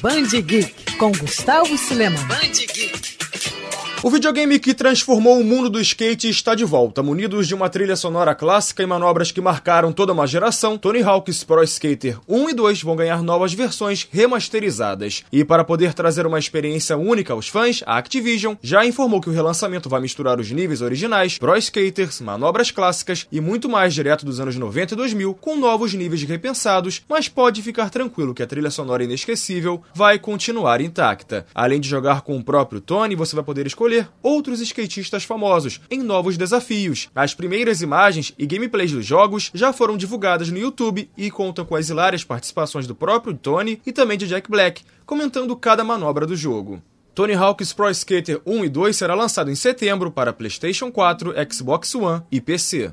Band Geek com Gustavo Silema. Band Geek. O videogame que transformou o mundo do skate está de volta. Munidos de uma trilha sonora clássica e manobras que marcaram toda uma geração, Tony Hawk's Pro Skater 1 e 2 vão ganhar novas versões remasterizadas. E para poder trazer uma experiência única aos fãs, a Activision já informou que o relançamento vai misturar os níveis originais, Pro Skaters, manobras clássicas e muito mais direto dos anos 90 e 2000, com novos níveis repensados, mas pode ficar tranquilo que a trilha sonora inesquecível vai continuar intacta. Além de jogar com o próprio Tony, você vai poder escolher escolher outros skatistas famosos em novos desafios. As primeiras imagens e gameplays dos jogos já foram divulgadas no YouTube e contam com as hilárias participações do próprio Tony e também de Jack Black, comentando cada manobra do jogo. Tony Hawk's Pro Skater 1 e 2 será lançado em setembro para PlayStation 4, Xbox One e PC.